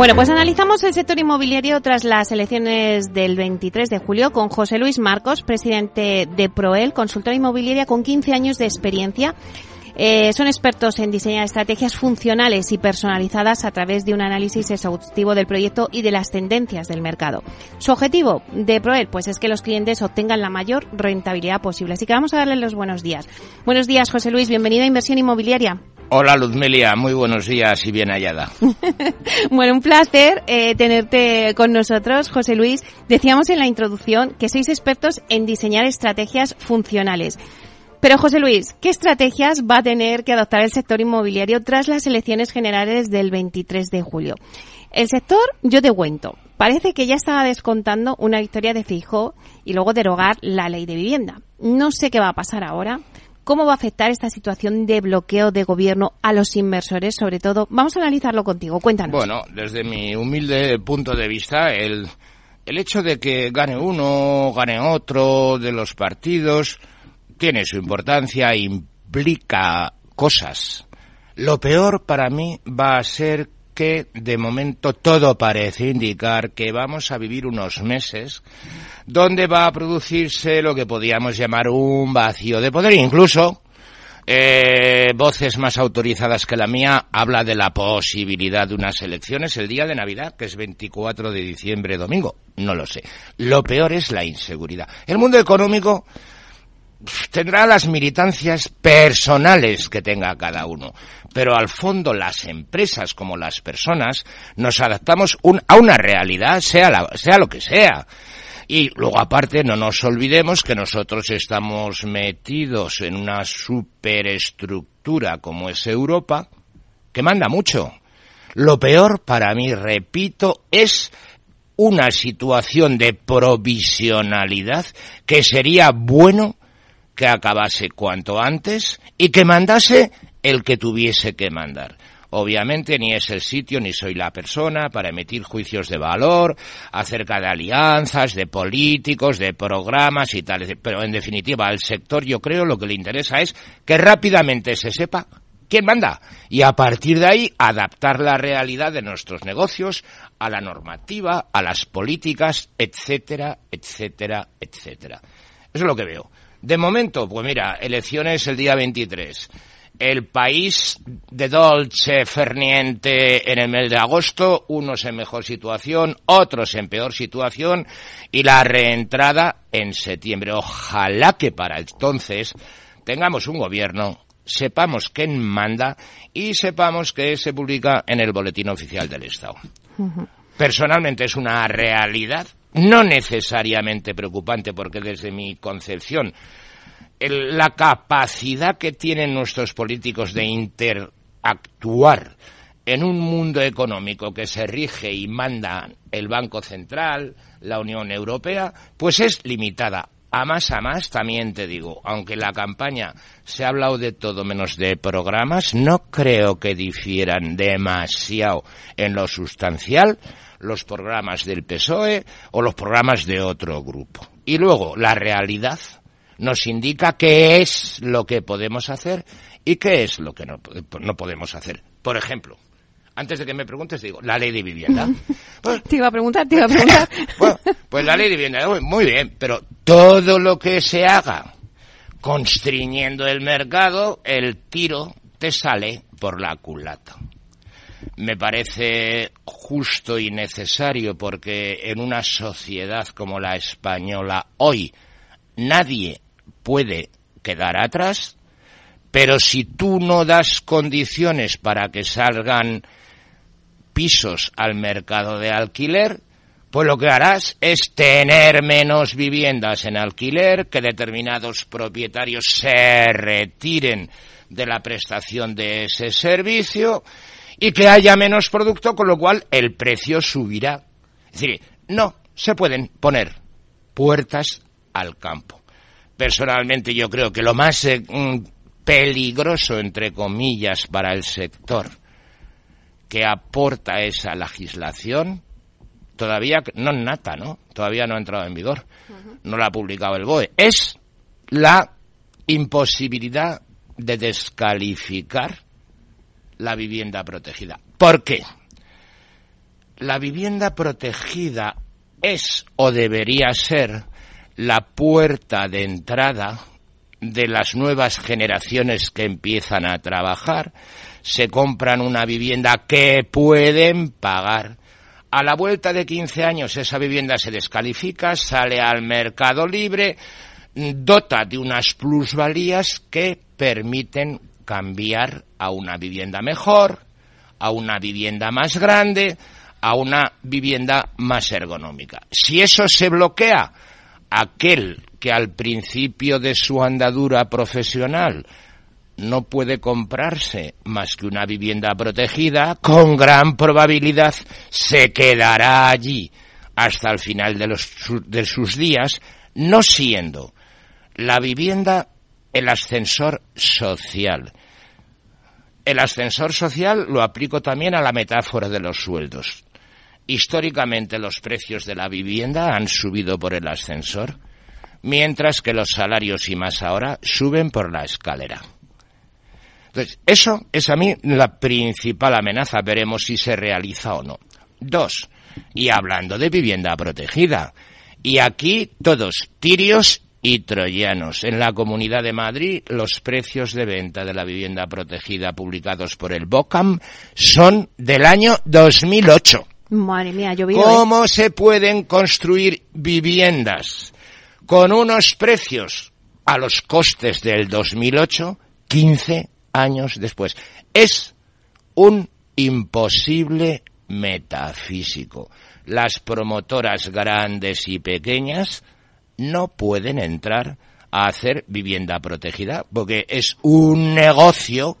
Bueno, pues analizamos el sector inmobiliario tras las elecciones del 23 de julio con José Luis Marcos, presidente de Proel, consultora inmobiliaria con 15 años de experiencia. Eh, son expertos en diseñar estrategias funcionales y personalizadas a través de un análisis exhaustivo del proyecto y de las tendencias del mercado. Su objetivo de Proel pues es que los clientes obtengan la mayor rentabilidad posible. Así que vamos a darle los buenos días. Buenos días, José Luis. Bienvenido a Inversión Inmobiliaria. Hola Luzmelia, muy buenos días y bien hallada. bueno, un placer eh, tenerte con nosotros, José Luis. Decíamos en la introducción que sois expertos en diseñar estrategias funcionales. Pero José Luis, ¿qué estrategias va a tener que adoptar el sector inmobiliario tras las elecciones generales del 23 de julio? El sector, yo te cuento, parece que ya estaba descontando una victoria de Fijo y luego derogar la ley de vivienda. No sé qué va a pasar ahora, ¿Cómo va a afectar esta situación de bloqueo de gobierno a los inversores? Sobre todo, vamos a analizarlo contigo. Cuéntanos. Bueno, desde mi humilde punto de vista, el, el hecho de que gane uno, gane otro de los partidos, tiene su importancia, implica cosas. Lo peor para mí va a ser que de momento todo parece indicar que vamos a vivir unos meses donde va a producirse lo que podríamos llamar un vacío de poder. Incluso eh, voces más autorizadas que la mía habla de la posibilidad de unas elecciones el día de Navidad, que es 24 de diciembre, domingo. No lo sé. Lo peor es la inseguridad. El mundo económico tendrá las militancias personales que tenga cada uno, pero al fondo las empresas como las personas nos adaptamos a una realidad, sea, sea lo que sea. Y luego aparte no nos olvidemos que nosotros estamos metidos en una superestructura como es Europa, que manda mucho. Lo peor para mí, repito, es una situación de provisionalidad que sería bueno que acabase cuanto antes y que mandase el que tuviese que mandar. Obviamente ni es el sitio ni soy la persona para emitir juicios de valor acerca de alianzas, de políticos, de programas y tal. Pero en definitiva al sector yo creo lo que le interesa es que rápidamente se sepa quién manda y a partir de ahí adaptar la realidad de nuestros negocios a la normativa, a las políticas, etcétera, etcétera, etcétera. Eso es lo que veo. De momento, pues mira, elecciones el día 23. El país de Dolce Ferniente en el mes de agosto, unos en mejor situación, otros en peor situación, y la reentrada en septiembre. Ojalá que para entonces tengamos un gobierno, sepamos quién manda y sepamos que se publica en el Boletín Oficial del Estado. Personalmente es una realidad no necesariamente preocupante, porque desde mi concepción, la capacidad que tienen nuestros políticos de interactuar en un mundo económico que se rige y manda el Banco Central, la Unión Europea, pues es limitada. A más a más, también te digo, aunque la campaña se ha hablado de todo menos de programas, no creo que difieran demasiado en lo sustancial los programas del PSOE o los programas de otro grupo. Y luego, la realidad nos indica qué es lo que podemos hacer y qué es lo que no, podemos hacer. Por ejemplo, antes de que me preguntes, digo, la ley de vivienda. Pues, te iba a preguntar, te iba a preguntar. bueno, pues la ley de vivienda, muy bien, pero todo lo que se haga constriñendo el mercado, el tiro te sale por la culata me parece justo y necesario porque en una sociedad como la española hoy nadie puede quedar atrás, pero si tú no das condiciones para que salgan pisos al mercado de alquiler, pues lo que harás es tener menos viviendas en alquiler, que determinados propietarios se retiren de la prestación de ese servicio y que haya menos producto, con lo cual el precio subirá. Es decir, no se pueden poner puertas al campo. Personalmente yo creo que lo más eh, mm, peligroso, entre comillas, para el sector que aporta esa legislación, todavía no nata, ¿no? Todavía no ha entrado en vigor, no la ha publicado el BOE, es la imposibilidad de descalificar la vivienda protegida. ¿Por qué? La vivienda protegida es o debería ser la puerta de entrada de las nuevas generaciones que empiezan a trabajar, se compran una vivienda que pueden pagar. A la vuelta de 15 años esa vivienda se descalifica, sale al mercado libre, dota de unas plusvalías que permiten cambiar a una vivienda mejor, a una vivienda más grande, a una vivienda más ergonómica. Si eso se bloquea, aquel que al principio de su andadura profesional no puede comprarse más que una vivienda protegida, con gran probabilidad se quedará allí hasta el final de, los, de sus días, no siendo la vivienda el ascensor social. El ascensor social lo aplico también a la metáfora de los sueldos. Históricamente los precios de la vivienda han subido por el ascensor, mientras que los salarios y más ahora suben por la escalera. Entonces, eso es a mí la principal amenaza. Veremos si se realiza o no. Dos, y hablando de vivienda protegida, y aquí todos tirios y troyanos. En la Comunidad de Madrid, los precios de venta de la vivienda protegida publicados por el BOCAM son del año 2008. Madre mía, yo ¿Cómo se pueden construir viviendas con unos precios a los costes del 2008, 15 años después? Es un imposible metafísico. Las promotoras grandes y pequeñas no pueden entrar a hacer vivienda protegida porque es un negocio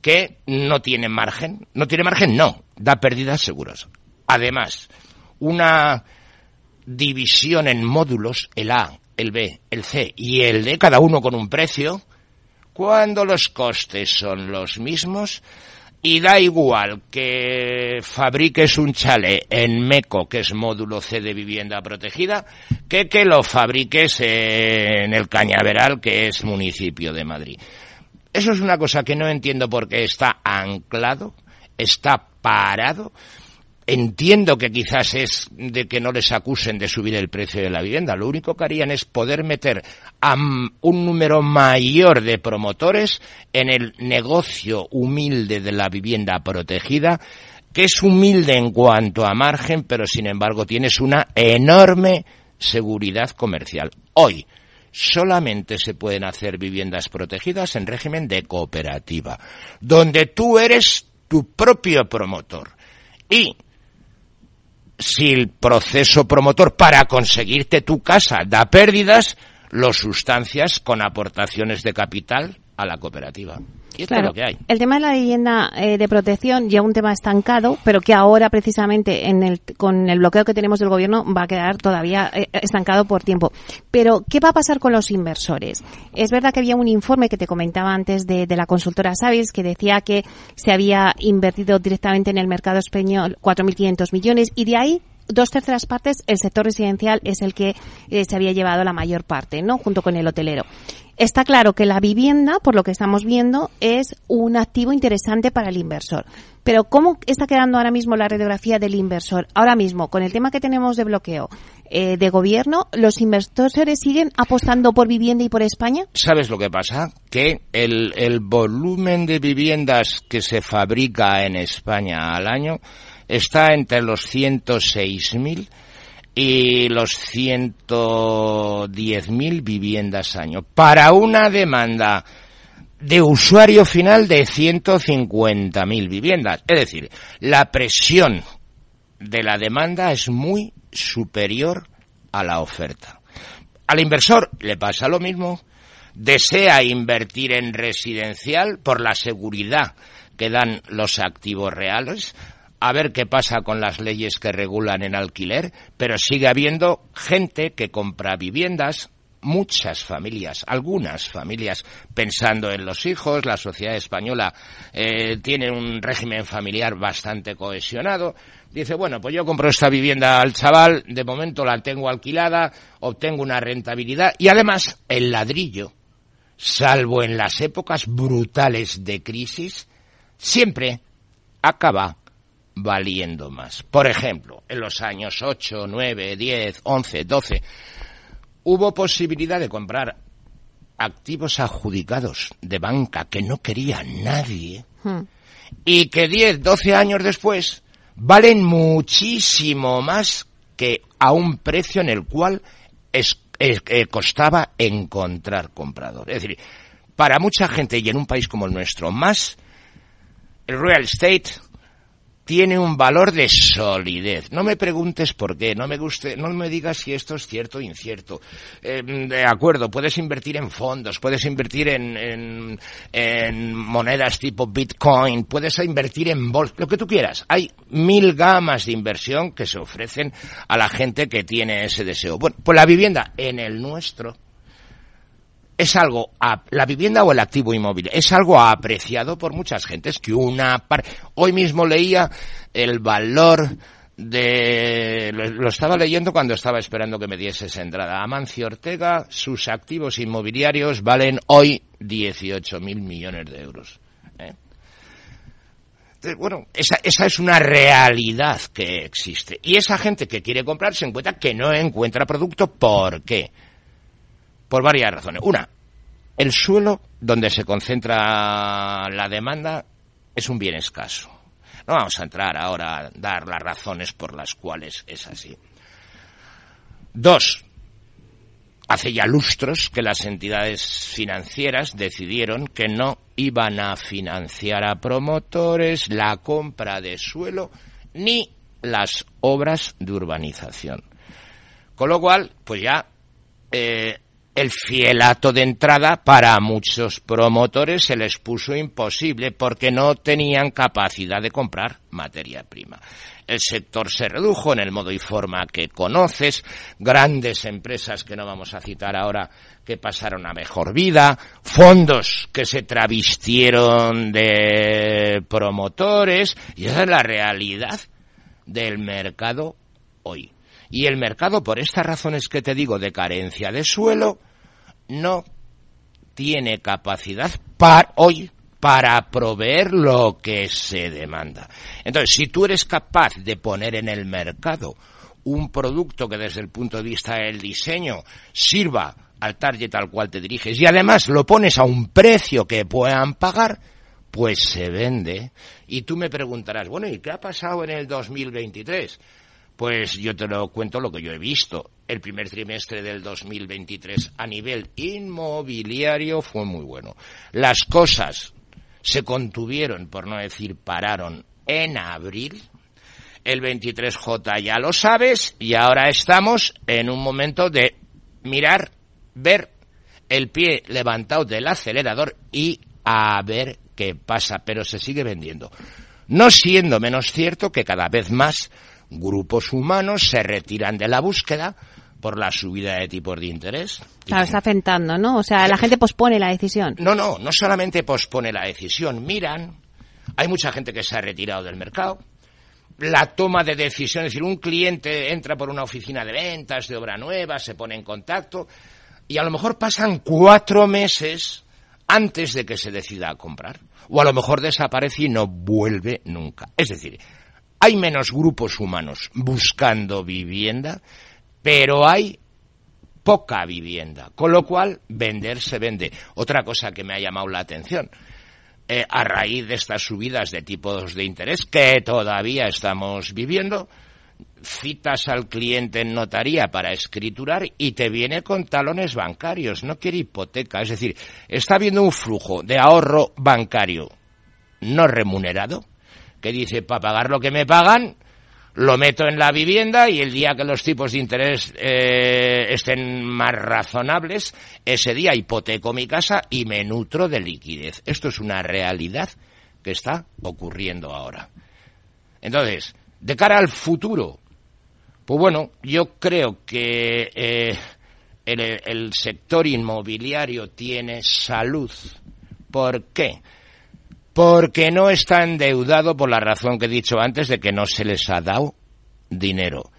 que no tiene margen. No tiene margen, no, da pérdidas seguras. Además, una división en módulos, el A, el B, el C y el D, cada uno con un precio, cuando los costes son los mismos, y da igual que fabriques un chale en MECO, que es módulo C de vivienda protegida, que que lo fabriques en el Cañaveral, que es municipio de Madrid. Eso es una cosa que no entiendo porque está anclado, está parado Entiendo que quizás es de que no les acusen de subir el precio de la vivienda. Lo único que harían es poder meter a un número mayor de promotores en el negocio humilde de la vivienda protegida, que es humilde en cuanto a margen, pero sin embargo tienes una enorme seguridad comercial. Hoy solamente se pueden hacer viviendas protegidas en régimen de cooperativa, donde tú eres tu propio promotor. Y si el proceso promotor para conseguirte tu casa da pérdidas, lo sustancias con aportaciones de capital a la cooperativa. Y claro, es lo que hay. El tema de la vivienda eh, de protección ya un tema estancado, pero que ahora precisamente en el, con el bloqueo que tenemos del gobierno va a quedar todavía eh, estancado por tiempo. Pero, ¿qué va a pasar con los inversores? Es verdad que había un informe que te comentaba antes de, de la consultora Savis que decía que se había invertido directamente en el mercado español 4.500 millones y de ahí dos terceras partes, el sector residencial es el que eh, se había llevado la mayor parte, ¿no? Junto con el hotelero. Está claro que la vivienda, por lo que estamos viendo, es un activo interesante para el inversor. Pero ¿cómo está quedando ahora mismo la radiografía del inversor? Ahora mismo, con el tema que tenemos de bloqueo eh, de gobierno, ¿los inversores siguen apostando por vivienda y por España? ¿Sabes lo que pasa? Que el, el volumen de viviendas que se fabrica en España al año está entre los 106.000 y los 110.000 viviendas año, para una demanda de usuario final de 150.000 viviendas. Es decir, la presión de la demanda es muy superior a la oferta. Al inversor le pasa lo mismo, desea invertir en residencial por la seguridad que dan los activos reales, a ver qué pasa con las leyes que regulan en alquiler, pero sigue habiendo gente que compra viviendas, muchas familias, algunas familias pensando en los hijos, la sociedad española eh, tiene un régimen familiar bastante cohesionado, dice, bueno, pues yo compro esta vivienda al chaval, de momento la tengo alquilada, obtengo una rentabilidad y además el ladrillo, salvo en las épocas brutales de crisis, siempre acaba valiendo más. Por ejemplo, en los años 8, 9, 10, 11, 12, hubo posibilidad de comprar activos adjudicados de banca que no quería nadie hmm. y que 10, 12 años después valen muchísimo más que a un precio en el cual es, eh, costaba encontrar comprador. Es decir, para mucha gente y en un país como el nuestro, más el real estate tiene un valor de solidez. No me preguntes por qué, no me guste, no me digas si esto es cierto o incierto. Em, de acuerdo, puedes invertir en fondos, puedes invertir en, en, monedas tipo Bitcoin, puedes invertir en bolsa, lo que tú quieras. Hay mil gamas de inversión que se ofrecen a la gente que tiene ese deseo. Bueno, pues la vivienda en el nuestro es algo, la vivienda o el activo inmóvil, es algo apreciado por muchas gentes que una hoy mismo leía el valor de, lo, estaba leyendo cuando estaba esperando que me diese esa entrada. Amancio Ortega, sus activos inmobiliarios valen hoy 18 mil millones de euros. ¿eh? bueno, esa, esa es una realidad que existe. Y esa gente que quiere comprar se encuentra que no encuentra producto. ¿Por qué? Por varias razones. Una, el suelo donde se concentra la demanda es un bien escaso. No vamos a entrar ahora a dar las razones por las cuales es así. Dos, hace ya lustros que las entidades financieras decidieron que no iban a financiar a promotores la compra de suelo ni las obras de urbanización. Con lo cual, pues ya eh, el fielato de entrada para muchos promotores se les puso imposible porque no tenían capacidad de comprar materia prima. El sector se redujo en el modo y forma que conoces, grandes empresas que no vamos a citar ahora que pasaron a mejor vida, fondos que se travistieron de promotores, y esa es la realidad del mercado hoy. Y el mercado, por estas razones que te digo de carencia de suelo, no tiene capacidad para hoy para proveer lo que se demanda. Entonces, si tú eres capaz de poner en el mercado un producto que desde el punto de vista del diseño sirva al target al cual te diriges y además lo pones a un precio que puedan pagar, pues se vende. Y tú me preguntarás, bueno, ¿y qué ha pasado en el 2023? Pues yo te lo cuento lo que yo he visto. El primer trimestre del 2023 a nivel inmobiliario fue muy bueno. Las cosas se contuvieron, por no decir pararon, en abril. El 23J ya lo sabes y ahora estamos en un momento de mirar, ver el pie levantado del acelerador y a ver qué pasa, pero se sigue vendiendo. No siendo menos cierto que cada vez más grupos humanos se retiran de la búsqueda por la subida de tipos de interés. Claro, está afectando, ¿no? O sea, la gente pospone la decisión. No, no, no solamente pospone la decisión, miran, hay mucha gente que se ha retirado del mercado, la toma de decisiones, es decir, un cliente entra por una oficina de ventas, de obra nueva, se pone en contacto, y a lo mejor pasan cuatro meses antes de que se decida a comprar. O a lo mejor desaparece y no vuelve nunca. Es decir, hay menos grupos humanos buscando vivienda, pero hay poca vivienda, con lo cual vender se vende. Otra cosa que me ha llamado la atención, eh, a raíz de estas subidas de tipos de interés que todavía estamos viviendo, citas al cliente en notaría para escriturar y te viene con talones bancarios, no quiere hipoteca, es decir, está habiendo un flujo de ahorro bancario no remunerado que dice, para pagar lo que me pagan, lo meto en la vivienda y el día que los tipos de interés eh, estén más razonables, ese día hipoteco mi casa y me nutro de liquidez. Esto es una realidad que está ocurriendo ahora. Entonces, de cara al futuro, pues bueno, yo creo que eh, el, el sector inmobiliario tiene salud. ¿Por qué? Porque no está endeudado por la razón que he dicho antes de que no se les ha dado dinero.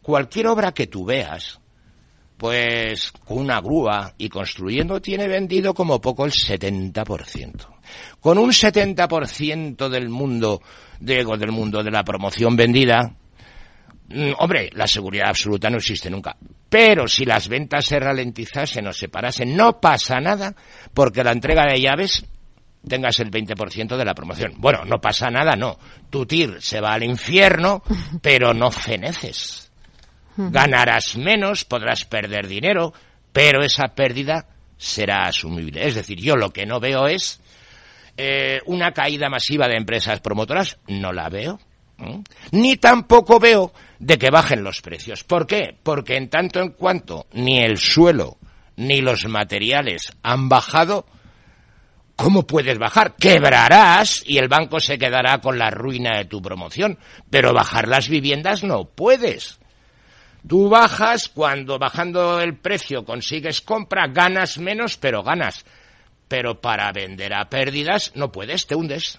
Cualquier obra que tú veas, pues con una grúa y construyendo, tiene vendido como poco el 70%. Con un 70% del mundo, digo, del mundo de la promoción vendida, mm, hombre, la seguridad absoluta no existe nunca. Pero si las ventas se ralentizasen o se parasen, no pasa nada, porque la entrega de llaves tengas el 20% de la promoción. Bueno, no pasa nada, no. Tu tir se va al infierno, pero no feneces. Ganarás menos, podrás perder dinero, pero esa pérdida será asumible. Es decir, yo lo que no veo es eh, una caída masiva de empresas promotoras, no la veo. Ni tampoco veo de que bajen los precios. ¿Por qué? Porque en tanto en cuanto ni el suelo ni los materiales han bajado, ¿Cómo puedes bajar? Quebrarás y el banco se quedará con la ruina de tu promoción. Pero bajar las viviendas no puedes. Tú bajas cuando bajando el precio consigues compra, ganas menos, pero ganas. Pero para vender a pérdidas no puedes, te hundes.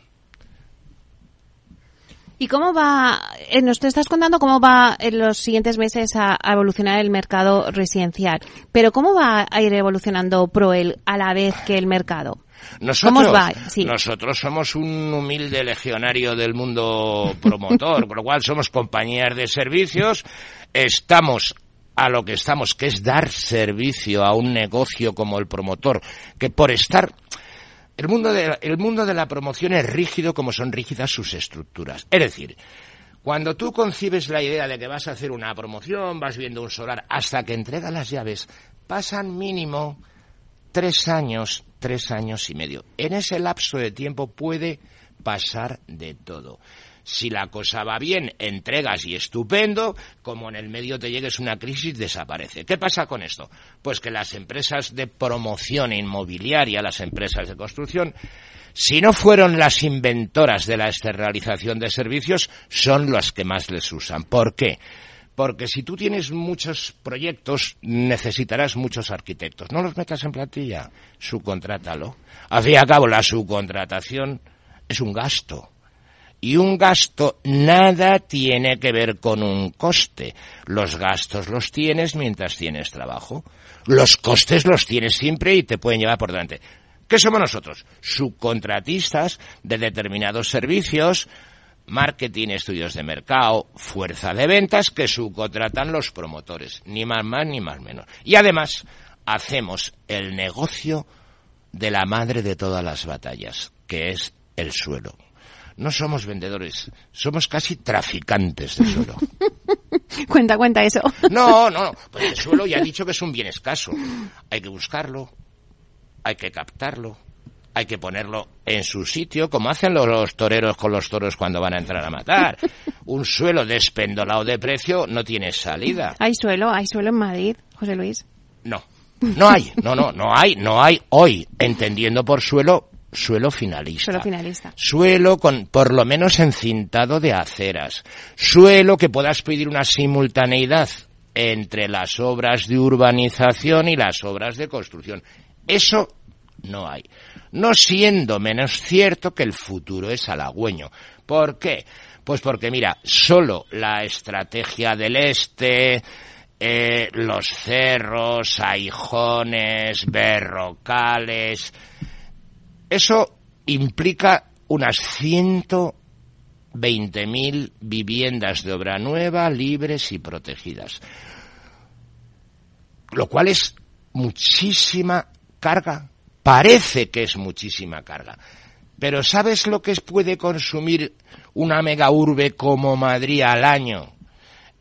¿Y cómo va, eh, nos te estás contando cómo va en los siguientes meses a, a, evolucionar el mercado residencial, pero cómo va a ir evolucionando Proel a la vez que el mercado? Nosotros, nosotros somos un humilde legionario del mundo promotor, con lo cual somos compañías de servicios, estamos a lo que estamos, que es dar servicio a un negocio como el promotor, que por estar el mundo de, el mundo de la promoción es rígido como son rígidas sus estructuras. Es decir, cuando tú concibes la idea de que vas a hacer una promoción, vas viendo un solar, hasta que entrega las llaves, pasan mínimo tres años, tres años y medio. En ese lapso de tiempo puede pasar de todo. Si la cosa va bien, entregas y estupendo, como en el medio te llegues una crisis, desaparece. ¿Qué pasa con esto? Pues que las empresas de promoción inmobiliaria, las empresas de construcción, si no fueron las inventoras de la externalización de servicios, son las que más les usan. ¿Por qué? Porque si tú tienes muchos proyectos, necesitarás muchos arquitectos. No los metas en plantilla, subcontrátalo. Al fin y al cabo, la subcontratación es un gasto. Y un gasto nada tiene que ver con un coste. Los gastos los tienes mientras tienes trabajo. Los costes los tienes siempre y te pueden llevar por delante. ¿Qué somos nosotros? Subcontratistas de determinados servicios, marketing, estudios de mercado, fuerza de ventas que subcontratan los promotores, ni más más ni más menos. Y además hacemos el negocio de la madre de todas las batallas, que es el suelo. No somos vendedores, somos casi traficantes de suelo. cuenta, cuenta eso. No, no, pues el suelo ya he dicho que es un bien escaso. Hay que buscarlo, hay que captarlo, hay que ponerlo en su sitio, como hacen los toreros con los toros cuando van a entrar a matar. Un suelo despendolado de precio no tiene salida. ¿Hay suelo? ¿Hay suelo en Madrid, José Luis? No. No hay, no, no, no hay, no hay hoy, entendiendo por suelo suelo finalista. Suelo finalista. Suelo con, por lo menos encintado de aceras. Suelo que puedas pedir una simultaneidad entre las obras de urbanización y las obras de construcción. Eso no hay no siendo menos cierto que el futuro es halagüeño. ¿Por qué? Pues porque mira, solo la estrategia del este, eh, los cerros, aijones, berrocales, eso implica unas 120.000 viviendas de obra nueva, libres y protegidas. Lo cual es muchísima carga Parece que es muchísima carga. Pero ¿sabes lo que puede consumir una mega urbe como Madrid al año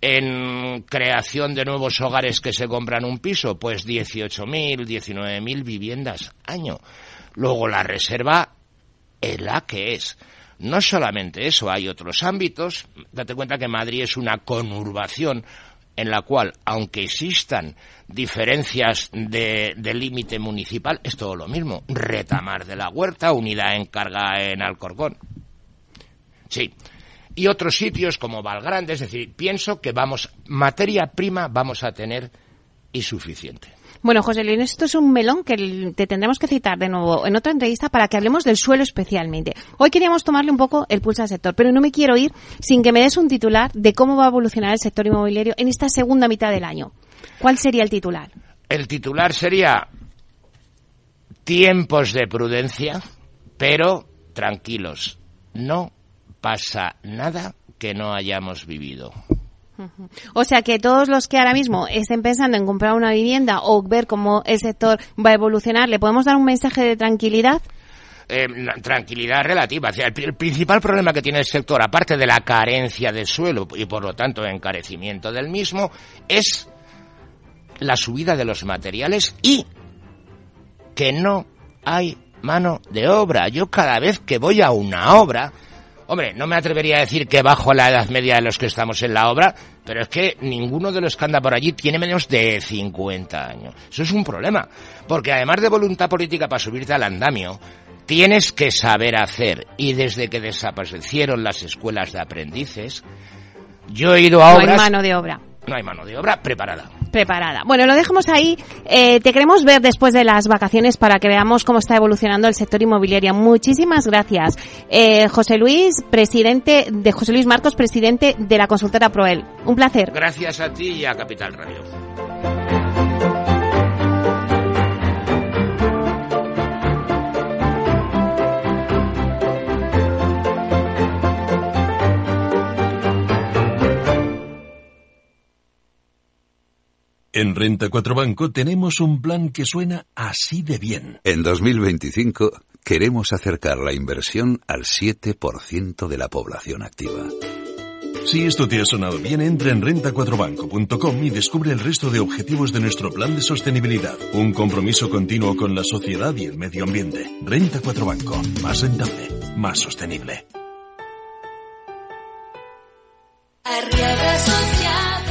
en creación de nuevos hogares que se compran un piso? Pues 18.000, 19.000 viviendas año. Luego la reserva es la que es. No solamente eso, hay otros ámbitos. Date cuenta que Madrid es una conurbación en la cual, aunque existan diferencias de, límite municipal, es todo lo mismo. Retamar de la Huerta, unidad en carga en Alcorcón. Sí. Y otros sitios como Valgrande, es decir, pienso que vamos, materia prima vamos a tener y suficiente. Bueno, José Luis, esto es un melón que te tendremos que citar de nuevo en otra entrevista para que hablemos del suelo especialmente. Hoy queríamos tomarle un poco el pulso al sector, pero no me quiero ir sin que me des un titular de cómo va a evolucionar el sector inmobiliario en esta segunda mitad del año. ¿Cuál sería el titular? El titular sería tiempos de prudencia, pero tranquilos, no pasa nada que no hayamos vivido. O sea que todos los que ahora mismo estén pensando en comprar una vivienda o ver cómo el sector va a evolucionar, ¿le podemos dar un mensaje de tranquilidad? Eh, tranquilidad relativa. el, principal problema que tiene el sector, aparte de la carencia de suelo y por lo tanto encarecimiento del mismo, es la subida de los materiales y que no hay mano de obra. Yo cada vez que voy a una obra, Hombre, no me atrevería a decir que bajo la edad media de los que estamos en la obra, pero es que ninguno de los que anda por allí tiene menos de 50 años. Eso es un problema, porque además de voluntad política para subirte al andamio, tienes que saber hacer. Y desde que desaparecieron las escuelas de aprendices, yo he ido a obras... No hay mano de obra. No hay mano de obra preparada preparada. Bueno, lo dejamos ahí. Eh, te queremos ver después de las vacaciones para que veamos cómo está evolucionando el sector inmobiliario. Muchísimas gracias. Eh, José Luis, presidente de José Luis Marcos, presidente de la consultora Proel. Un placer. Gracias a ti y a Capital Radio. En Renta 4 Banco tenemos un plan que suena así de bien. En 2025 queremos acercar la inversión al 7% de la población activa. Si esto te ha sonado bien, entra en renta4banco.com y descubre el resto de objetivos de nuestro plan de sostenibilidad. Un compromiso continuo con la sociedad y el medio ambiente. Renta 4 Banco. Más rentable. Más sostenible.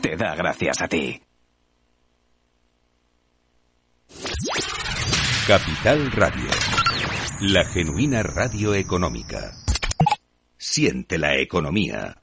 te da gracias a ti. Capital Radio, la genuina radio económica. Siente la economía.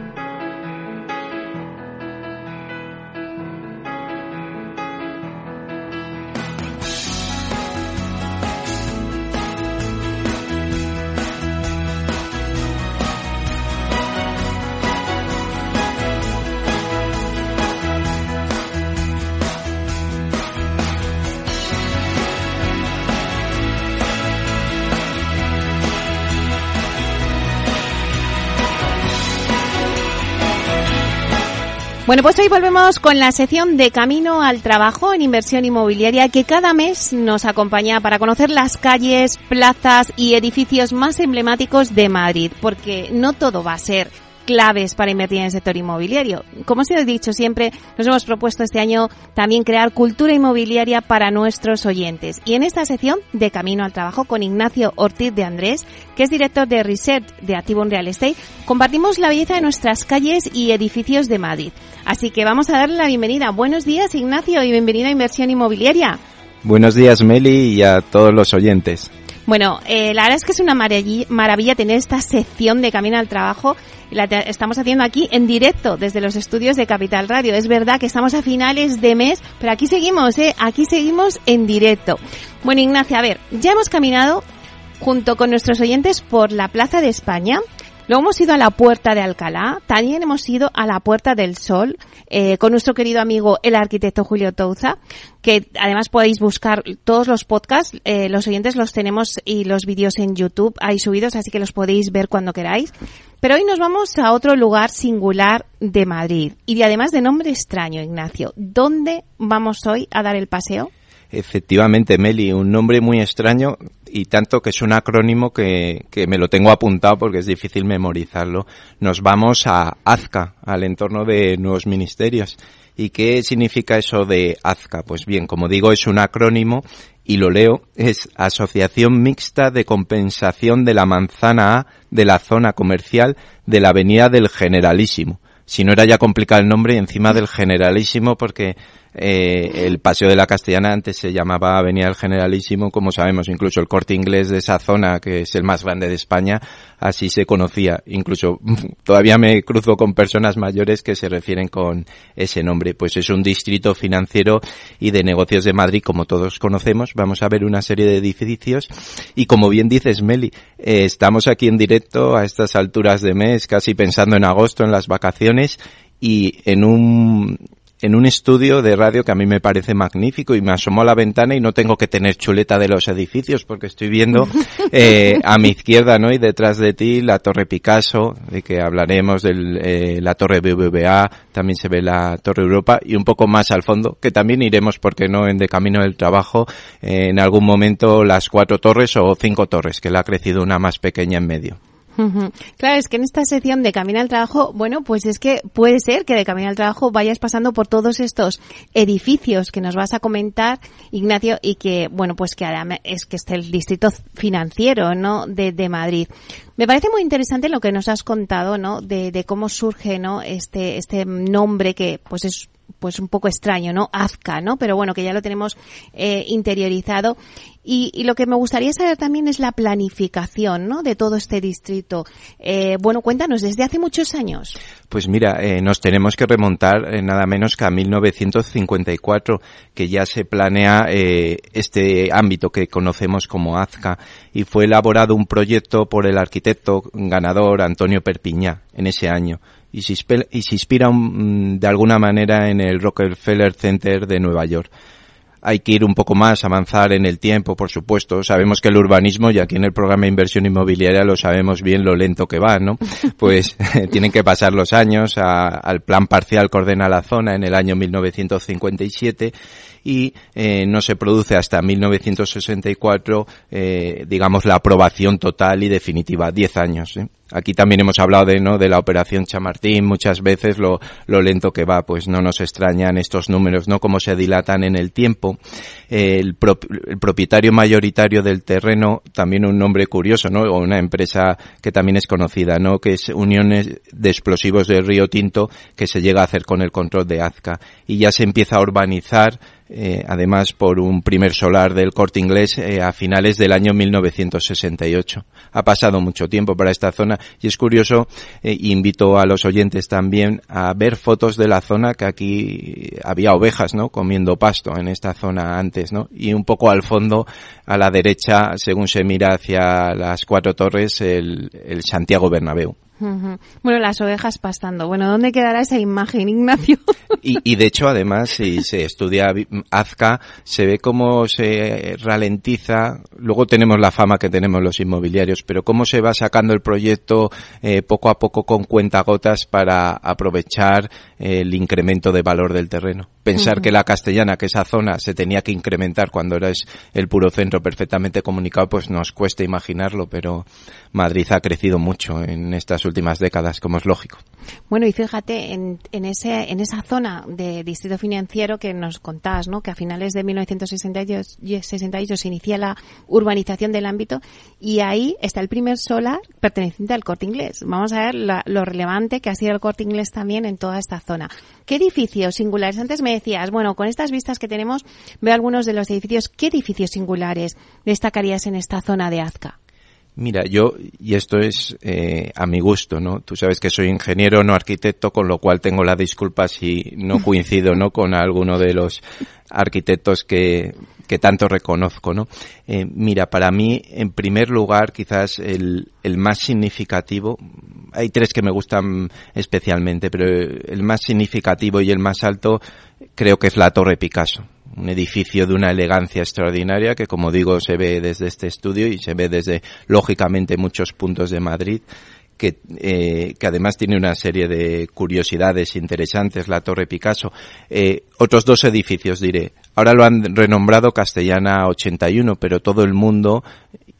Bueno, pues hoy volvemos con la sección de Camino al Trabajo en Inversión Inmobiliaria que cada mes nos acompaña para conocer las calles, plazas y edificios más emblemáticos de Madrid, porque no todo va a ser claves para invertir en el sector inmobiliario. Como os he dicho siempre, nos hemos propuesto este año también crear cultura inmobiliaria para nuestros oyentes. Y en esta sección de Camino al Trabajo con Ignacio Ortiz de Andrés, que es director de Research de Activo Real Estate, compartimos la belleza de nuestras calles y edificios de Madrid. Así que vamos a darle la bienvenida. Buenos días, Ignacio, y bienvenido a Inversión Inmobiliaria. Buenos días, Meli, y a todos los oyentes. Bueno, eh, la verdad es que es una maravilla tener esta sección de Camino al Trabajo. La estamos haciendo aquí en directo desde los estudios de Capital Radio. Es verdad que estamos a finales de mes, pero aquí seguimos, ¿eh? Aquí seguimos en directo. Bueno, Ignacia, a ver, ya hemos caminado junto con nuestros oyentes por la Plaza de España. Luego hemos ido a la Puerta de Alcalá, también hemos ido a la Puerta del Sol eh, con nuestro querido amigo el arquitecto Julio Touza, que además podéis buscar todos los podcasts, eh, los oyentes los tenemos y los vídeos en YouTube hay subidos, así que los podéis ver cuando queráis. Pero hoy nos vamos a otro lugar singular de Madrid y además de nombre extraño, Ignacio. ¿Dónde vamos hoy a dar el paseo? Efectivamente, Meli, un nombre muy extraño y tanto que es un acrónimo que, que, me lo tengo apuntado porque es difícil memorizarlo. Nos vamos a AZCA, al entorno de nuevos ministerios. ¿Y qué significa eso de AZCA? Pues bien, como digo, es un acrónimo y lo leo, es Asociación Mixta de Compensación de la Manzana A de la Zona Comercial de la Avenida del Generalísimo. Si no era ya complicado el nombre, encima del Generalísimo, porque eh, el Paseo de la Castellana antes se llamaba Avenida del Generalísimo, como sabemos, incluso el corte inglés de esa zona, que es el más grande de España, así se conocía. Incluso todavía me cruzo con personas mayores que se refieren con ese nombre. Pues es un distrito financiero y de negocios de Madrid, como todos conocemos. Vamos a ver una serie de edificios y como bien dices, Meli, eh, estamos aquí en directo a estas alturas de mes, casi pensando en agosto, en las vacaciones y en un en un estudio de radio que a mí me parece magnífico y me asomó a la ventana y no tengo que tener chuleta de los edificios porque estoy viendo eh, a mi izquierda no y detrás de ti la torre Picasso de que hablaremos de eh, la torre BBVA también se ve la torre Europa y un poco más al fondo que también iremos porque no en de camino del trabajo eh, en algún momento las cuatro torres o cinco torres que le ha crecido una más pequeña en medio. Claro, es que en esta sección de Camino al Trabajo, bueno, pues es que puede ser que de Camino al Trabajo vayas pasando por todos estos edificios que nos vas a comentar, Ignacio, y que, bueno, pues que además es que está el distrito financiero, ¿no? De, de Madrid. Me parece muy interesante lo que nos has contado, ¿no? De, de cómo surge, ¿no? Este, este nombre que, pues es pues un poco extraño, ¿no? Azca, ¿no? Pero bueno, que ya lo tenemos eh, interiorizado. Y, lo que me gustaría saber también es la planificación, ¿no? De todo este distrito. Eh, bueno, cuéntanos, ¿desde hace muchos años? Pues mira, eh, nos tenemos que remontar eh, nada menos que a 1954, que ya se planea este ámbito que conocemos como AZCA, y fue elaborado un proyecto por el arquitecto ganador Antonio Perpiñá en ese año y se, inspira mm, de alguna manera en el Rockefeller Center de Nueva York hay que ir un poco más, avanzar en el tiempo, por supuesto. Sabemos que el urbanismo, y aquí en el programa de inversión inmobiliaria lo sabemos bien lo lento que va, ¿no? Pues tienen que pasar los años al plan parcial que ordena la zona en el año 1957 y eh, no se produce hasta 1964, eh, digamos, la aprobación total y definitiva, 10 años. ¿eh? Aquí también hemos hablado de, ¿no? de la operación Chamartín, muchas veces lo, lo lento que va, pues no nos extrañan estos números, ¿no? Cómo se dilatan en el tiempo. el, el, propietario mayoritario del terreno, también un nombre curioso, ¿no? O una empresa que también es conocida, ¿no? Que es Uniones de Explosivos de Río Tinto, que se llega a hacer con el control de Azca. Y ya se empieza a urbanizar eh, además por un primer solar del corte inglés eh, a finales del año 1968. Ha pasado mucho tiempo para esta zona y es curioso, eh, invito a los oyentes también a ver fotos de la zona que aquí había ovejas, ¿no? Comiendo pasto en esta zona antes, ¿no? Y un poco al fondo, a la derecha, según se mira hacia las cuatro torres, el, el Santiago Bernabéu. Bueno, las ovejas pastando. Bueno, ¿dónde quedará esa imagen, Ignacio? y, y, de hecho, además, si se estudia Azca, se ve cómo se ralentiza. Luego tenemos la fama que tenemos los inmobiliarios, pero cómo se va sacando el proyecto eh, poco a poco con cuentagotas para aprovechar el incremento de valor del terreno. Pensar que la castellana, que esa zona se tenía que incrementar cuando era el puro centro perfectamente comunicado, pues nos cuesta imaginarlo, pero Madrid ha crecido mucho en estas últimas décadas, como es lógico. Bueno, y fíjate, en, en, ese, en esa zona de distrito financiero que nos contás, ¿no? que a finales de 1968 se inicia la urbanización del ámbito y ahí está el primer solar perteneciente al corte inglés. Vamos a ver lo relevante que ha sido el corte inglés también en toda esta zona. ¿Qué edificios singulares? Antes me decías, bueno, con estas vistas que tenemos, veo algunos de los edificios. ¿Qué edificios singulares destacarías en esta zona de Azca? Mira, yo, y esto es eh, a mi gusto, ¿no? Tú sabes que soy ingeniero, no arquitecto, con lo cual tengo la disculpa si no coincido, ¿no? Con alguno de los arquitectos que, que tanto reconozco, ¿no? Eh, mira, para mí, en primer lugar, quizás el, el más significativo, hay tres que me gustan especialmente, pero el más significativo y el más alto creo que es la Torre Picasso un edificio de una elegancia extraordinaria que, como digo, se ve desde este estudio y se ve desde, lógicamente, muchos puntos de Madrid. Que, eh, que además tiene una serie de curiosidades interesantes, la Torre Picasso. Eh, otros dos edificios, diré. Ahora lo han renombrado Castellana 81, pero todo el mundo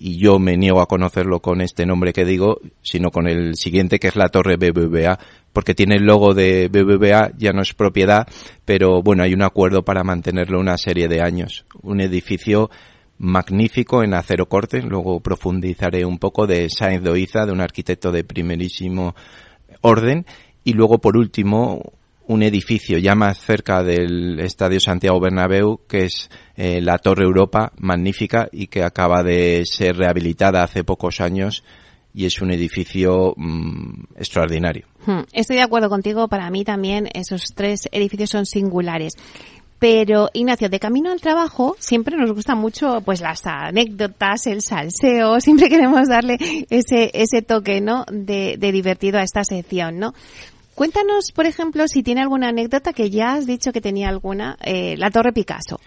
y yo me niego a conocerlo con este nombre que digo, sino con el siguiente que es la Torre BBVA, porque tiene el logo de BBVA, ya no es propiedad, pero bueno, hay un acuerdo para mantenerlo una serie de años. Un edificio magnífico en acero corte, luego profundizaré un poco de Sainz Doiza, de un arquitecto de primerísimo orden, y luego por último un edificio ya más cerca del Estadio Santiago Bernabéu, que es eh, la Torre Europa, magnífica y que acaba de ser rehabilitada hace pocos años y es un edificio mm, extraordinario. Hmm, estoy de acuerdo contigo, para mí también esos tres edificios son singulares. Pero, Ignacio, de camino al trabajo, siempre nos gusta mucho, pues, las anécdotas, el salseo, siempre queremos darle ese, ese toque, ¿no? De, de divertido a esta sección, ¿no? Cuéntanos, por ejemplo, si tiene alguna anécdota que ya has dicho que tenía alguna, eh, la Torre Picasso.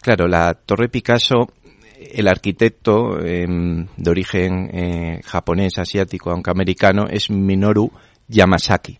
Claro, la Torre Picasso, el arquitecto em, de origen eh, japonés, asiático, aunque americano, es Minoru Yamasaki.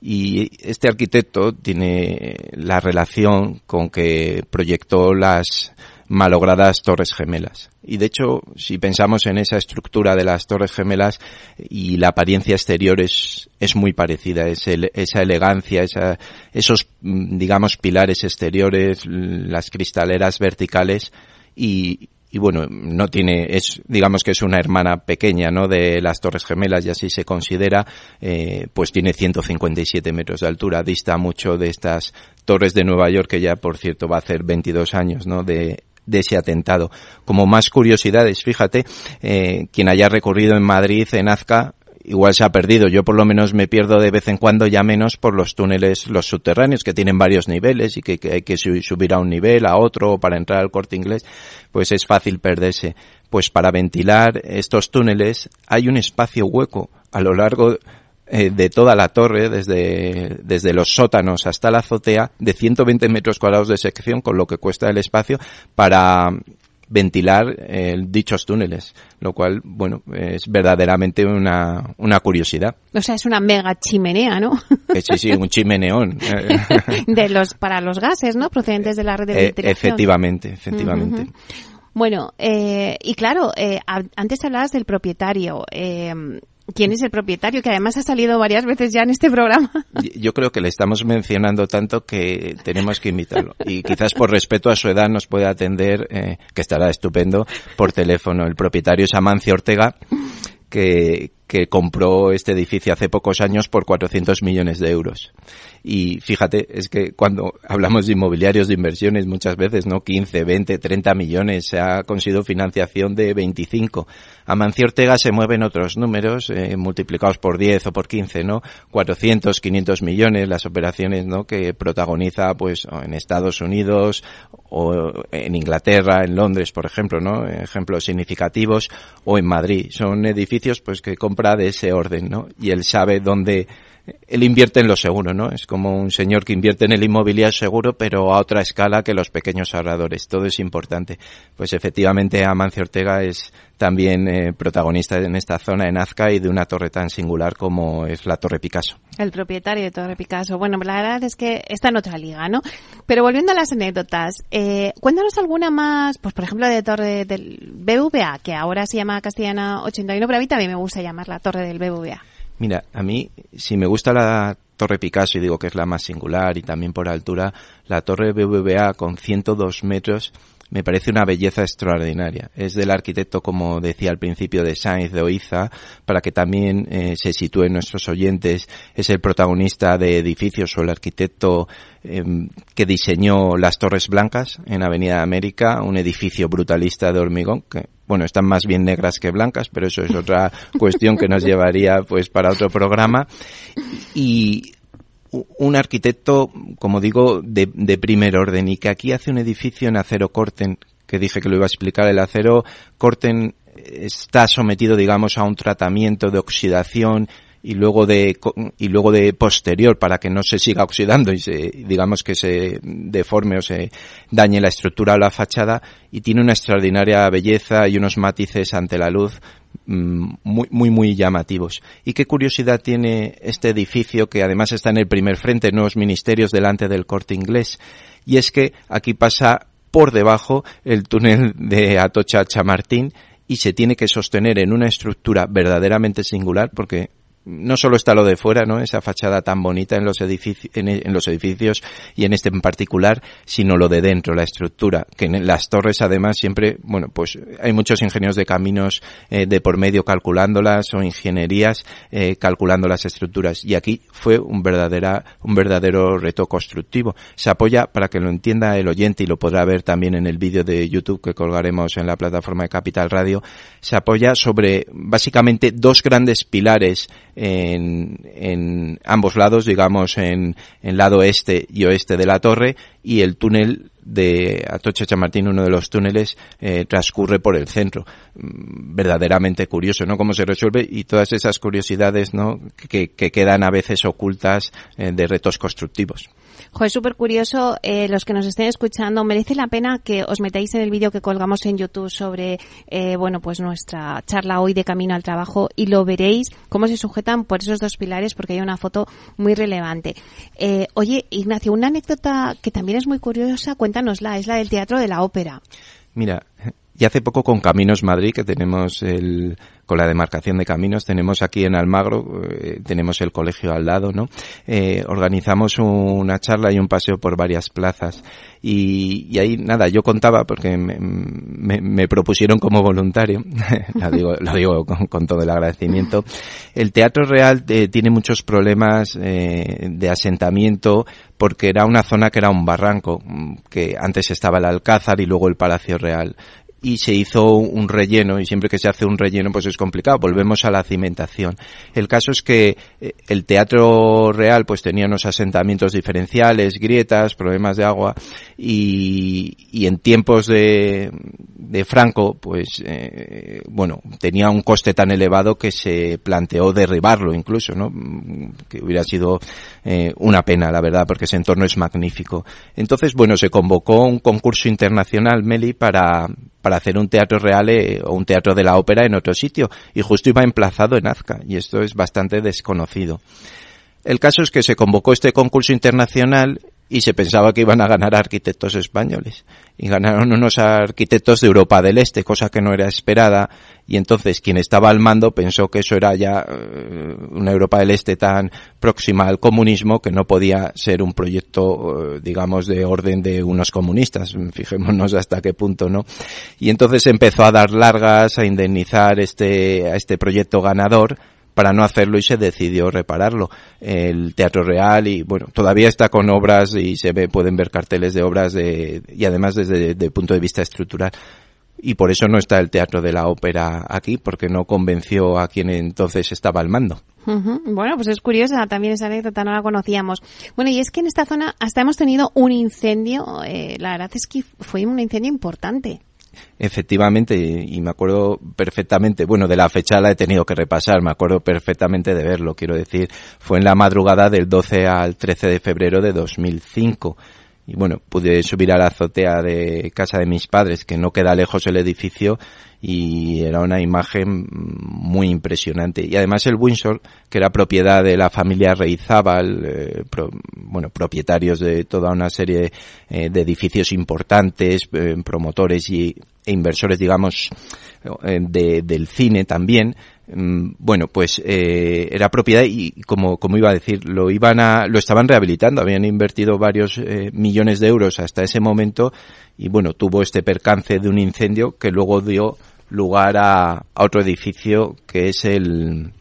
Y este arquitecto tiene la relación con que proyectó las malogradas torres gemelas. Y de hecho, si pensamos en esa estructura de las torres gemelas y la apariencia exterior es, es muy parecida, es esa elegancia, esa, esos, mm, digamos, pilares exteriores, las cristaleras verticales y, y bueno, no tiene, es, digamos que es una hermana pequeña, ¿no? De las Torres Gemelas y así se considera, eh, pues tiene 157 metros de altura, dista mucho de estas torres de Nueva York que ya, por cierto, va a hacer 22 años, ¿no? De de ese atentado. Como más curiosidades, fíjate, eh, quien haya recorrido en Madrid, en Azca, igual se ha perdido. Yo por lo menos me pierdo de vez en cuando, ya menos por los túneles, los subterráneos, que tienen varios niveles y que, hay que subir a un nivel, a otro, para entrar al corte inglés, pues es fácil perderse. Pues para ventilar estos túneles hay un espacio hueco a lo largo eh, de toda la torre, desde, desde los sótanos hasta la azotea, de 120 metros cuadrados de sección, con lo que cuesta el espacio, para ventilar eh, dichos túneles, lo cual, bueno, es verdaderamente una, una curiosidad. O sea, es una mega chimenea, ¿no? Eh, sí, sí, un chimeneón. de los, para los gases, ¿no? Procedentes de la red de eh, ventilación. efectivamente, efectivamente. Bueno, eh, y claro, eh, antes hablabas del propietario. ¿Quién es el propietario? Que además ha salido varias veces ya en este programa. Yo creo que le estamos mencionando tanto que tenemos que invitarlo. Y quizás por respeto a su edad nos puede atender, eh, que estará estupendo, por teléfono. El propietario es Amancio Ortega, que, que compró este edificio hace pocos años por 400 millones de euros. Y fíjate, es que cuando hablamos de inmobiliarios de inversiones muchas veces, ¿no? 15, 20, 30 millones, se ha conseguido financiación de 25. Amancio Ortega se mueven otros números, eh, multiplicados por 10 o por 15, ¿no? 400, 500 millones, las operaciones, ¿no? Que protagoniza, pues, en Estados Unidos o en Inglaterra, en Londres, por ejemplo, ¿no? Ejemplos significativos, o en Madrid. Son edificios, pues, que de ese orden, ¿no? Y él sabe dónde él invierte en lo seguro, ¿no? Es como un señor que invierte en el inmobiliario seguro, pero a otra escala que los pequeños ahorradores. Todo es importante. Pues efectivamente Amancio Ortega es también eh, protagonista en esta zona, en Azca, y de una torre tan singular como es la Torre Picasso. El propietario de Torre Picasso. Bueno, la verdad es que está en otra liga, ¿no? Pero volviendo a las anécdotas, eh, cuéntanos alguna más, pues por ejemplo de Torre del BVA, que ahora se llama Castellana 81, pero a mí también me gusta llamar la Torre del BVA. Mira, a mí, si me gusta la Torre Picasso y digo que es la más singular y también por altura, la Torre BBVA con 102 metros me parece una belleza extraordinaria. Es del arquitecto, como decía al principio, de Sainz de Oiza, para que también eh, se sitúen nuestros oyentes. Es el protagonista de edificios o el arquitecto em, que diseñó las Torres Blancas en Avenida América, un edificio brutalista de hormigón que bueno, están más bien negras que blancas, pero eso es otra cuestión que nos llevaría pues para otro programa. Y un arquitecto, como digo, de, de, primer orden y que aquí hace un edificio en acero corten, que dije que lo iba a explicar, el acero corten está sometido, digamos, a un tratamiento de oxidación y luego de y luego de posterior para que no se siga oxidando y se digamos que se deforme o se dañe la estructura o la fachada y tiene una extraordinaria belleza y unos matices ante la luz mm, muy, muy, muy llamativos. Y qué curiosidad tiene este edificio que además está en el primer frente, nuevos ministerios delante del corte inglés. Y es que aquí pasa por debajo el túnel de Atocha Chamartín y se tiene que sostener en una estructura verdaderamente singular porque no solo está lo de fuera, ¿no? Esa fachada tan bonita en los, edificios, en, los edificios y en este en particular, sino lo de dentro, la estructura, que en las torres además siempre, bueno, pues hay muchos ingenieros de caminos eh, de por medio calculándolas o ingenierías eh, calculando las estructuras y aquí fue un verdadera, un verdadero reto constructivo. Se apoya para que lo entienda el oyente y lo podrá ver también en el vídeo de YouTube que colgaremos en la plataforma de Capital Radio, se apoya sobre básicamente dos grandes pilares en, en ambos lados, digamos en, en lado este y oeste de la torre y el túnel de Atocha Chamartín, uno de los túneles, eh, transcurre por el centro. Mm, verdaderamente curioso, ¿no? Cómo se resuelve y todas esas curiosidades, ¿no? Que, que quedan a veces ocultas eh, de retos constructivos. Joder, súper curioso. Eh, los que nos estén escuchando, merece la pena que os metáis en el vídeo que colgamos en YouTube sobre, eh, bueno, pues nuestra charla hoy de camino al trabajo y lo veréis cómo se sujetan por esos dos pilares porque hay una foto muy relevante. Eh, oye, Ignacio, una anécdota que también es muy curiosa, cuéntanosla, es la del Teatro de la Ópera. Mira, Y hace poco con Caminos Madrid, que tenemos el, con la demarcación de caminos, tenemos aquí en Almagro, eh, tenemos el colegio al lado, ¿no? Eh, organizamos una charla y un paseo por varias plazas. Y, ahí, nada, yo contaba, porque me, propusieron como voluntario, lo digo, lo digo con, todo el agradecimiento, el Teatro Real eh, tiene muchos problemas de asentamiento, porque era una zona que era un barranco, que antes estaba el Alcázar y luego el Palacio Real y se hizo un relleno y siempre que se hace un relleno pues es complicado, volvemos a la cimentación. El caso es que eh, el teatro real pues tenía unos asentamientos diferenciales, grietas, problemas de agua y, y en tiempos de, de Franco pues eh, bueno, tenía un coste tan elevado que se planteó derribarlo incluso, ¿no? Que hubiera sido eh, una pena, la verdad, porque ese entorno es magnífico. Entonces, bueno, se convocó un concurso internacional, Meli, para, para hacer un teatro real eh, o un teatro de la ópera en otro sitio y justo iba emplazado en Azca y esto es bastante desconocido. El caso es que se convocó este concurso internacional y se pensaba que iban a ganar arquitectos españoles. Y ganaron unos arquitectos de Europa del Este, cosa que no era esperada. Y entonces quien estaba al mando pensó que eso era ya eh, una Europa del Este tan próxima al comunismo que no podía ser un proyecto, eh, digamos, de orden de unos comunistas. Fijémonos hasta qué punto, ¿no? Y entonces empezó a dar largas, a indemnizar este, a este proyecto ganador para no hacerlo y se decidió repararlo. El Teatro Real y bueno, todavía está con obras y se ve, pueden ver carteles de obras de, y además desde el punto de vista estructural. Y por eso no está el Teatro de la Ópera aquí, porque no convenció a quien entonces estaba al mando. Bueno, pues es curiosa también esa anécdota, no la conocíamos. Bueno, y es que en esta zona hasta hemos tenido un incendio, eh, la verdad es que fue un incendio importante. Efectivamente, y me acuerdo perfectamente, bueno, de la fecha la he tenido que repasar, me acuerdo perfectamente de verlo, quiero decir, fue en la madrugada del 12 al 13 de febrero de 2005 y bueno, pude subir a la azotea de casa de mis padres, que no queda lejos el edificio, y era una imagen muy impresionante. Y además el Windsor, que era propiedad de la familia Reizábal, eh, bueno, propietarios de toda una serie eh, de edificios importantes, eh, promotores y, e inversores, digamos, de, del cine también, bueno, pues eh, era propiedad y como, como iba a decir, lo iban a, lo estaban rehabilitando, habían invertido varios eh, millones de euros hasta ese momento y bueno, tuvo este percance de un incendio que luego dio lugar a, a otro edificio que es el,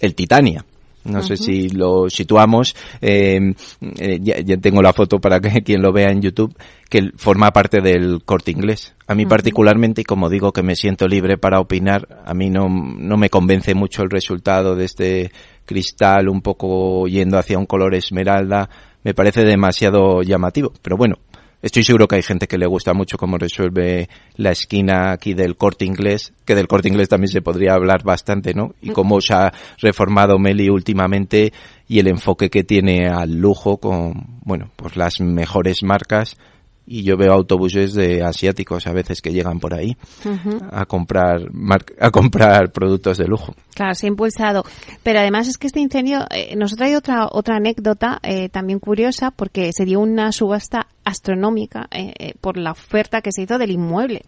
el Titania. No sé si lo situamos. Eh, eh, ya, tengo la foto para que quien lo vea en YouTube, que forma parte del corte inglés. A mí particularmente, y como digo que me siento libre para opinar, a mí no, no me convence mucho el resultado de este cristal un poco yendo hacia un color esmeralda. Me parece demasiado llamativo. Pero bueno, Estoy seguro que hay gente que le gusta mucho cómo resuelve la esquina aquí del corte inglés, que del corte inglés también se podría hablar bastante, ¿no? Y cómo se ha reformado Meli últimamente y el enfoque que tiene al lujo con, bueno, pues las mejores marcas y yo veo autobuses de asiáticos a veces que llegan por ahí a comprar a comprar productos de lujo. Claro, se ha impulsado. Pero además es que este incendio eh, nos trae otra otra anécdota eh, también curiosa porque se dio una subasta astronómica eh, por la oferta que se hizo del inmueble.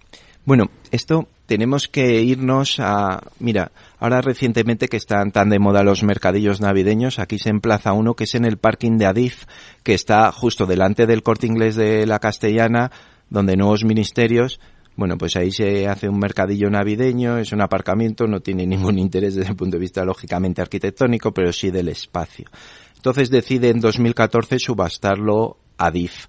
Bueno, esto tenemos que irnos a... Mira, ahora recientemente que están tan de moda los mercadillos navideños, aquí se emplaza uno que es en el parking de Adif, que está justo delante del corte inglés de la Castellana, donde nuevos ministerios bueno, pues ahí se hace un mercadillo navideño, es un aparcamiento, no tiene ningún interés desde el punto de vista lógicamente arquitectónico, pero sí del espacio. Entonces decide en 2014 subastarlo a DIF.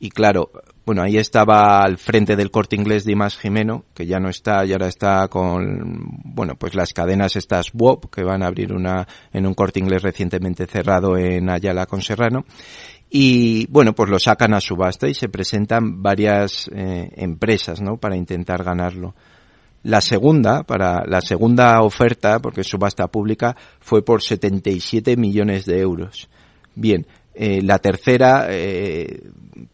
Y claro, bueno, ahí estaba al frente del corte inglés Dimas Jimeno, que ya no está, y ahora está con, bueno, pues las cadenas estas WOP, que van a abrir una, en un corte inglés recientemente cerrado en Ayala con Serrano. Y bueno, pues lo sacan a subasta y se presentan varias eh, empresas, ¿no? Para intentar ganarlo. La segunda, para la segunda oferta, porque es subasta pública, fue por 77 millones de euros. Bien, eh, la tercera eh,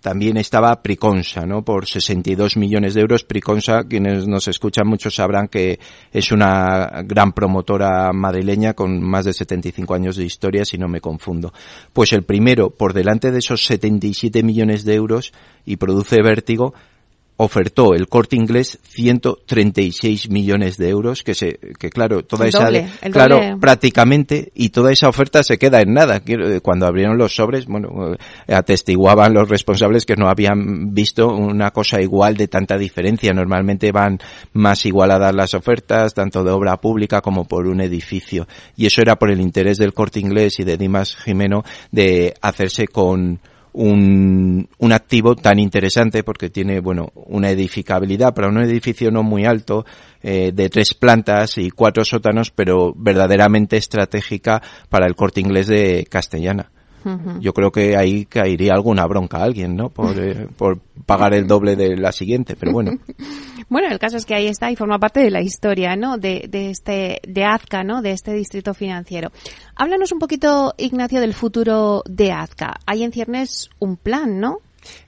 también estaba Priconsa, ¿no? Por 62 millones de euros. Priconsa, quienes nos escuchan muchos sabrán que es una gran promotora madrileña con más de 75 años de historia, si no me confundo. Pues el primero, por delante de esos 77 millones de euros y produce vértigo, ofertó el corte inglés 136 millones de euros, que se, que claro, toda esa, claro, prácticamente, y toda esa oferta se queda en nada. Cuando abrieron los sobres, bueno, eh, atestiguaban los responsables que no habían visto una cosa igual de tanta diferencia. Normalmente van más igualadas las ofertas, tanto de obra pública como por un edificio. Y eso era por el interés del corte inglés y de Dimas Jimeno de hacerse con, un, un activo tan interesante porque tiene, bueno, una edificabilidad para un edificio no muy alto, eh, de tres plantas y cuatro sótanos, pero verdaderamente estratégica para el corte inglés de Castellana. Yo creo que ahí caería alguna bronca a alguien, ¿no? Por, eh, por pagar el doble de la siguiente, pero bueno. Bueno, el caso es que ahí está y forma parte de la historia, ¿no? De, de este, de Azca, ¿no? De este distrito financiero. Háblanos un poquito, Ignacio, del futuro de Azca. Hay en ciernes un plan, ¿no?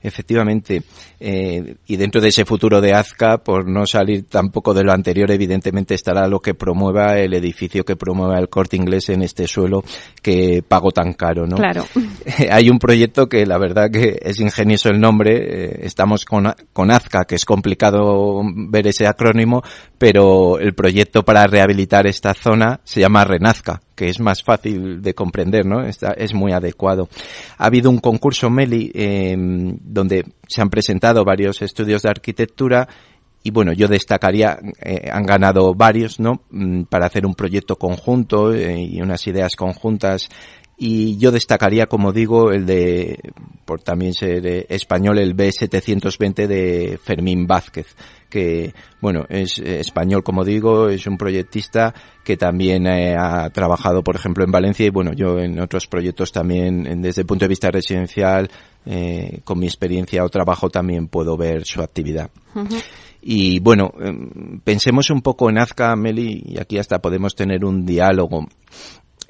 Efectivamente, eh, y dentro de ese futuro de Azca, por no salir tampoco de lo anterior, evidentemente estará lo que promueva el edificio que promueva el corte inglés en este suelo que pago tan caro, ¿no? Claro. Hay un proyecto que la verdad que es ingenioso el nombre, eh, estamos con, con Azca, que es complicado ver ese acrónimo, pero el proyecto para rehabilitar esta zona se llama Renazca que es más fácil de comprender, ¿no? Está, es muy adecuado. Ha habido un concurso Meli eh, donde se han presentado varios estudios de arquitectura y bueno, yo destacaría, eh, han ganado varios, ¿no? Mm, para hacer un proyecto conjunto eh, y unas ideas conjuntas y yo destacaría, como digo, el de, por también ser eh, español, el B720 de Fermín Vázquez, que, bueno, es eh, español, como digo, es un proyectista que también eh, ha trabajado, por ejemplo, en Valencia y, bueno, yo en otros proyectos también, desde el punto de vista residencial, con mi experiencia o trabajo también puedo ver su actividad. Y bueno, em, pensemos un poco en Azca, Meli, y aquí hasta podemos tener un diálogo.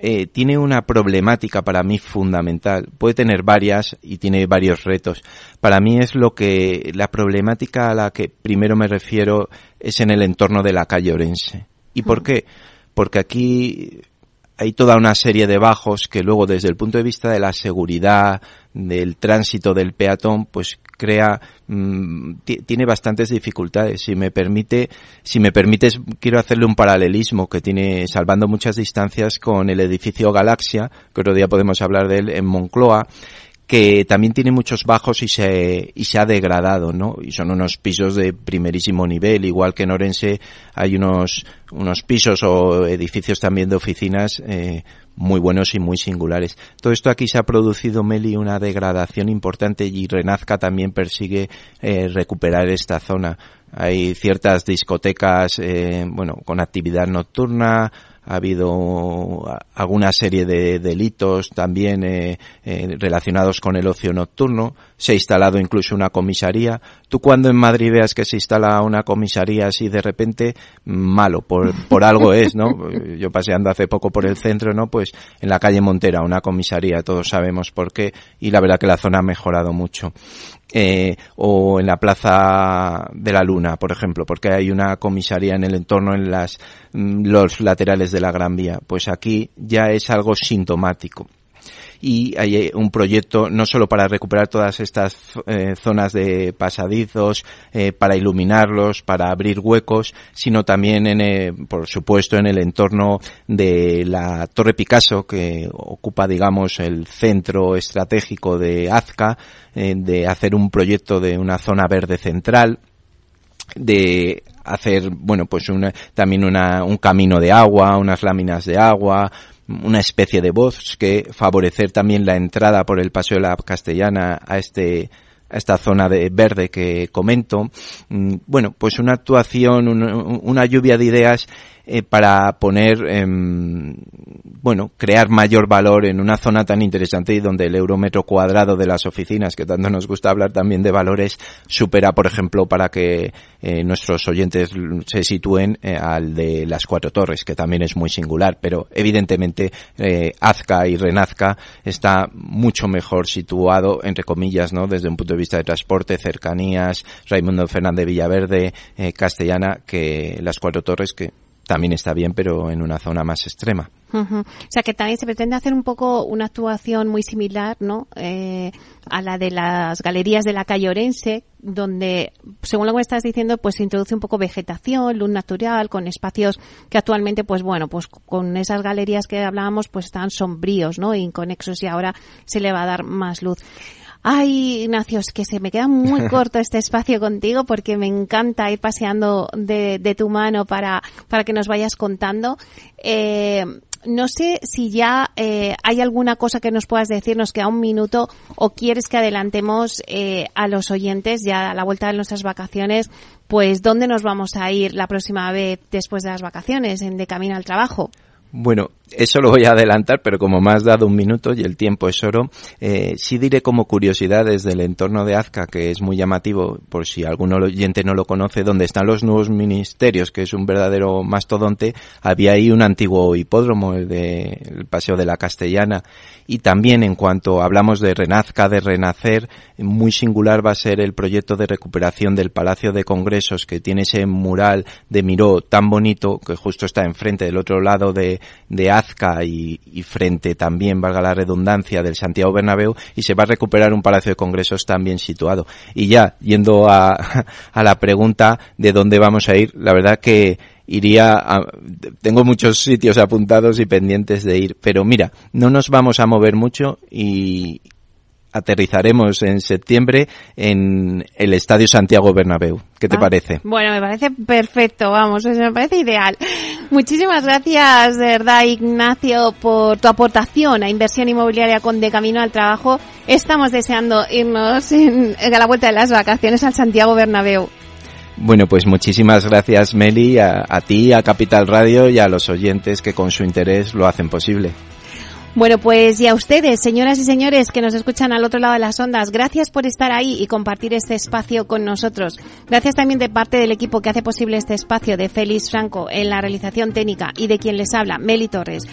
Eh, tiene una problemática para mí fundamental. Puede tener varias y tiene varios retos. Para mí es lo que la problemática a la que primero me refiero es en el entorno de la calle Orense. ¿Y por qué? Porque aquí hay toda una serie de bajos que luego desde el punto de vista de la seguridad, del tránsito del peatón, pues crea, mm, tiene bastantes dificultades. Si me permite, si me permites, quiero hacerle un paralelismo que tiene, salvando muchas distancias con el edificio Galaxia, que otro día podemos hablar de él en Moncloa, que también tiene muchos bajos y se, y se ha degradado, ¿no? Y son unos pisos de primerísimo nivel, igual que en Orense hay unos, unos pisos o edificios también de oficinas, eh, muy buenos y muy singulares. Todo esto aquí se ha producido, Meli, una degradación importante y Renazca también persigue eh, recuperar esta zona. Hay ciertas discotecas, eh, bueno, con actividad nocturna, ha habido alguna serie de delitos también eh, eh, relacionados con el ocio nocturno. Se ha instalado incluso una comisaría. Tú cuando en Madrid veas que se instala una comisaría así de repente, malo, por, por algo es, ¿no? Yo paseando hace poco por el centro, ¿no? Pues en la calle Montera, una comisaría, todos sabemos por qué, y la verdad que la zona ha mejorado mucho. Eh, o en la Plaza de la Luna, por ejemplo, porque hay una comisaría en el entorno, en las, mm, los laterales de la Gran Vía. Pues aquí ya es algo sintomático y hay eh, un proyecto no solo para recuperar todas estas eh, zonas de pasadizos, eh, para iluminarlos, para abrir huecos, sino también, en, por supuesto, en el entorno de la Torre Picasso, que ocupa, digamos, el centro estratégico de Azca, de hacer un proyecto de una zona verde central, de hacer, bueno, pues también una, un camino de agua, unas láminas de agua, una especie de bosque, favorecer también la entrada por el Paseo de la Castellana a este a esta zona de verde que comento. Mm, bueno, pues una actuación, una lluvia de ideas eh, para poner, em, bueno, crear mayor valor en una zona tan interesante y donde el eurometro cuadrado de las oficinas, que tanto nos gusta hablar también de valores, supera, por ejemplo, para que eh, nuestros oyentes se sitúen eh, al de las cuatro torres, que también es muy singular, pero evidentemente Azca y Renazca está mucho mejor situado, entre comillas, ¿no? Desde un punto de vista de transporte, cercanías, Raimundo Fernández Villaverde, Castellana, que las cuatro torres que también está bien, pero en una zona más extrema. O sea que también se pretende hacer un poco una actuación muy similar, ¿no? Eh, a la de las galerías de la calle Orense, donde, según lo que estás diciendo, pues se introduce un poco vegetación, luz natural, con espacios que actualmente, pues bueno, pues con esas galerías que hablábamos, pues están sombríos, ¿no? Inconexos y ahora se le va a dar más luz. Ay, Ignacio, es que se me queda muy corto este espacio contigo porque me encanta ir paseando de, de tu mano para, para que nos vayas contando. Eh, no sé si ya eh, hay alguna cosa que nos puedas decir, nos queda un minuto, o quieres que adelantemos eh, a los oyentes ya a la vuelta de nuestras vacaciones, pues dónde nos vamos a ir la próxima vez después de las vacaciones, en de camino al trabajo. Bueno, eso lo voy a adelantar, pero como me has dado un minuto y el tiempo es oro, eh, sí diré como curiosidad desde el entorno de Azca, que es muy llamativo, por si algún oyente no lo conoce, donde están los nuevos ministerios, que es un verdadero mastodonte, había ahí un antiguo hipódromo, el de el Paseo de la Castellana, y también en cuanto hablamos de Renazca, de Renacer, muy singular va a ser el proyecto de recuperación del Palacio de Congresos, que tiene ese mural de Miró tan bonito, que justo está enfrente del otro lado de de Azca y, frente también, valga la redundancia, del Santiago Bernabéu y se va a recuperar un palacio de congresos también situado. Y ya, yendo a, a la pregunta de dónde vamos a ir, la verdad que iría a, tengo muchos sitios apuntados y pendientes de ir, pero mira, no nos vamos a mover mucho y, aterrizaremos en septiembre en el Estadio Santiago Bernabéu. ¿Qué te ah, parece? Bueno, me parece perfecto, vamos, me parece ideal. Muchísimas gracias, de verdad, Ignacio, por tu aportación a inversión inmobiliaria con De Camino al Trabajo. Estamos deseando irnos en, a la vuelta de las vacaciones al Santiago Bernabéu. Bueno, pues muchísimas gracias, Meli, a, a ti, a Capital Radio y a los oyentes que con su interés lo hacen posible. Bueno, pues y a ustedes, señoras y señores que nos escuchan al otro lado de las ondas, gracias por estar ahí y compartir este espacio con nosotros. Gracias también de parte del equipo que hace posible este espacio de Félix Franco en la realización técnica y de quien les habla, Meli Torres.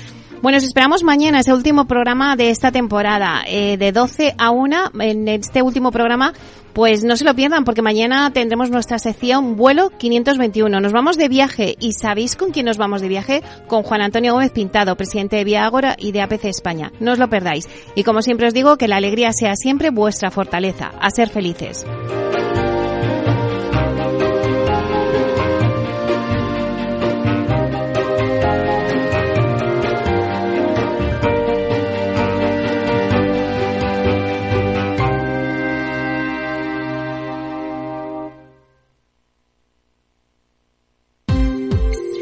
Bueno, os esperamos mañana, ese último programa de esta temporada, eh, de 12 a 1. En este último programa, pues no se lo pierdan, porque mañana tendremos nuestra sección Vuelo 521. Nos vamos de viaje, y ¿sabéis con quién nos vamos de viaje? Con Juan Antonio Gómez Pintado, presidente de Vía Ágora y de APC España. No os lo perdáis. Y como siempre os digo, que la alegría sea siempre vuestra fortaleza. A ser felices.